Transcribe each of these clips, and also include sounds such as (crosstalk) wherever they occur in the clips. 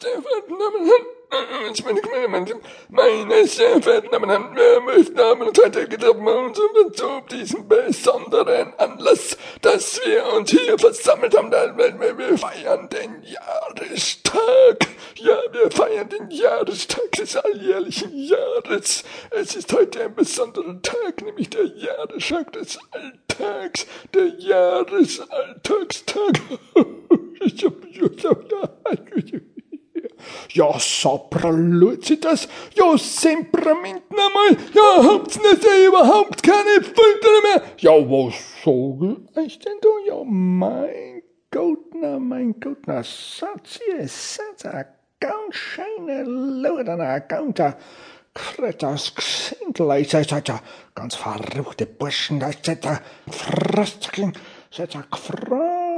sehr verehrten Damen und Herren, meine, meine, meine Damen und Herren, möchten haben getroffen uns zu diesem besonderen Anlass, dass wir uns hier versammelt haben, weil wir feiern den Jahrestag. Ja, wir feiern den Jahrestag des alljährlichen Jahres. Es ist heute ein besonderer Tag, nämlich der Jahrestag des Alltags, der Jahresalltagstag. (laughs) Ja, Sopraluzzitas, ja, Semperament nochmal, ja, habt's nicht überhaupt keine Filter mehr. Ja, was sage ich denn da? Ja, mein Gott, na, mein Gott, na, Satz, Satz, a ganz schöne Leute, na, ganz a Kretas ich sag, ja, ganz verrückte Burschen, da ist ja Fröstchen, seid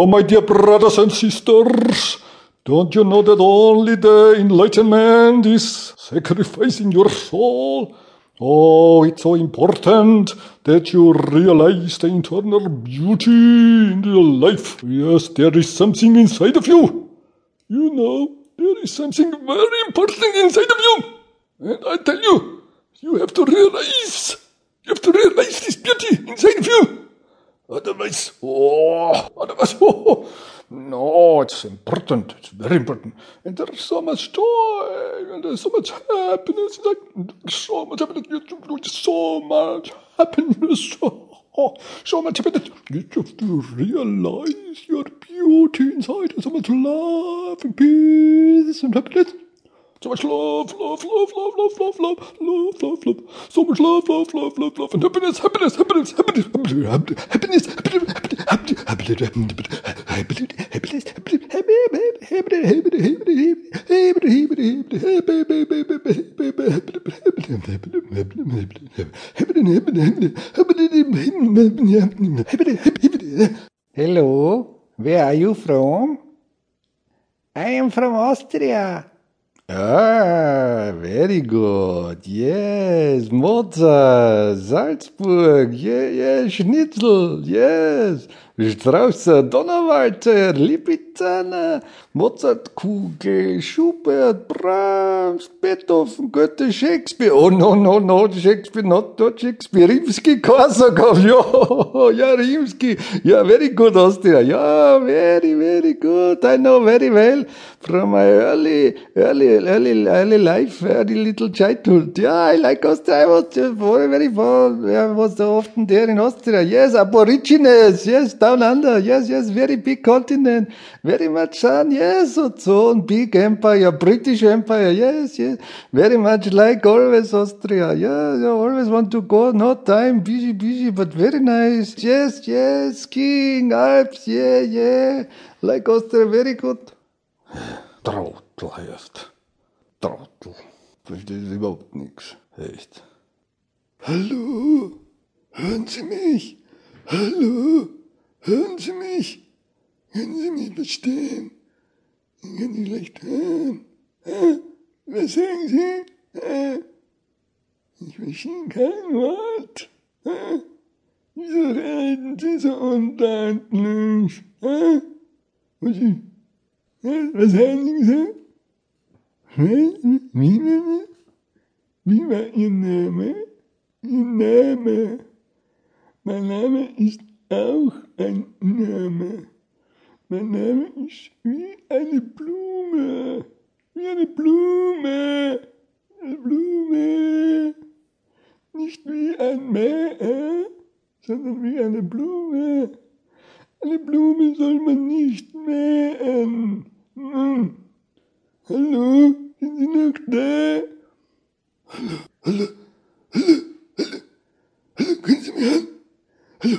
Oh, my dear brothers and sisters. Don't you know that only the enlightenment is sacrificing your soul? Oh, it's so important that you realize the internal beauty in your life. Yes, there is something inside of you. You know, there is something very important inside of you. And I tell you, you have to realize, you have to realize this beauty inside of you. Otherwise, oh, otherwise, oh, (laughs) no, it's important. It's very important. And there's so much joy, and there's so much happiness, It's like so much happiness, so much happiness, oh, so much happiness. You to realize your beauty inside, and so much love and peace and happiness. So much love, love, love, love, love, love, love, love, love, love. So much love, love, love, love, love, and happiness, happiness, happiness, happiness, happiness, happiness, happiness, Hello, where are you from? I am from Austria. Ah, very good. Yes, Mozart, Salzburg, yeah, yeah, Schnitzel, yes. Straußer, Donnerwalter, Lipizzaner, Mozartkugel, Schubert, Brahms, Beethoven, Goethe, Shakespeare. Oh, no, no, no, Shakespeare, not, not Shakespeare. Rimsky-Korsakov, yeah, yeah, Rimsky. Yeah, very good, Austria. Yeah, very, very good. I know very well from my early, early, early, early life, early little childhood. Yeah, I like Austria. I was very, very far. I was often there in Austria. Yes, Aborigines. Yes, down under. Yes, yes, very big continent. Very much sun. Yes, so, so big empire, British empire. Yes, yes. Very much like always Austria. Yeah, you always want to go. No time, busy, busy, but very nice. Yes, yes, skiing, Alps. Yeah, yeah. Like Austria, very good. Trottel heißt. Trottel. Versteht überhaupt nichts. Echt. Hallo? Hören Sie mich? Hallo? Hören Sie mich? Können Sie mich verstehen? Ich kann Sie schlecht hören. Was sagen Sie? Ich verstehe kein Wort. Wieso reden Sie so undeutlich? Was, was haben Sie gesagt? Wie, wie war Ihr Name? Ihr Name? Mein Name ist auch ein Name. Mein Name ist wie eine Blume. Wie eine Blume. Eine Blume. Nicht wie ein Mäh, sondern wie eine Blume. Eine Blume soll man nicht mähen. Hm. Hallo, sind Sie noch da? Hallo, hallo, hallo, hallo, hallo, können Sie mich hören? Hallo,